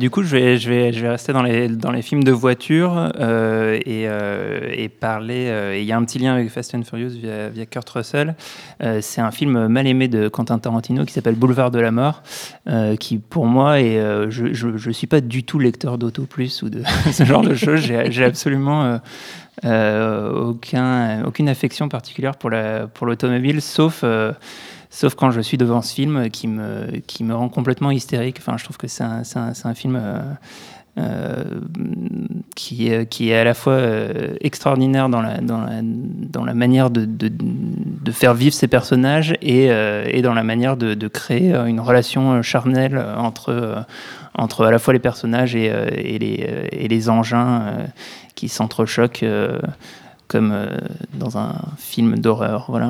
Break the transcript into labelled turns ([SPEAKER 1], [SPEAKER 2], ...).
[SPEAKER 1] Du coup, je vais, rester dans les, films de voiture euh, et, euh, et, parler. Euh, il y a un petit lien avec Fast and Furious via, Kurt Russell. C'est un film mal aimé de Quentin Tarantino qui s'appelle Boulevard de la Mort, qui pour moi est. Je ne suis pas du tout lecteur d'Auto Plus ou de ce genre de choses. J'ai absolument. Aucun, aucune affection particulière pour l'automobile, pour sauf quand je suis devant ce film qui me, rend complètement hystérique. Enfin, je trouve que c'est un, film euh, euh, qui, est, à la fois euh, extraordinaire dans la, manière de, de, faire vivre ses personnages et, euh, et dans la manière de, de, créer une relation charnelle entre, entre à la fois les personnages et, et, les, et les engins qui s'entrechoquent comme dans un film d'horreur. Voilà.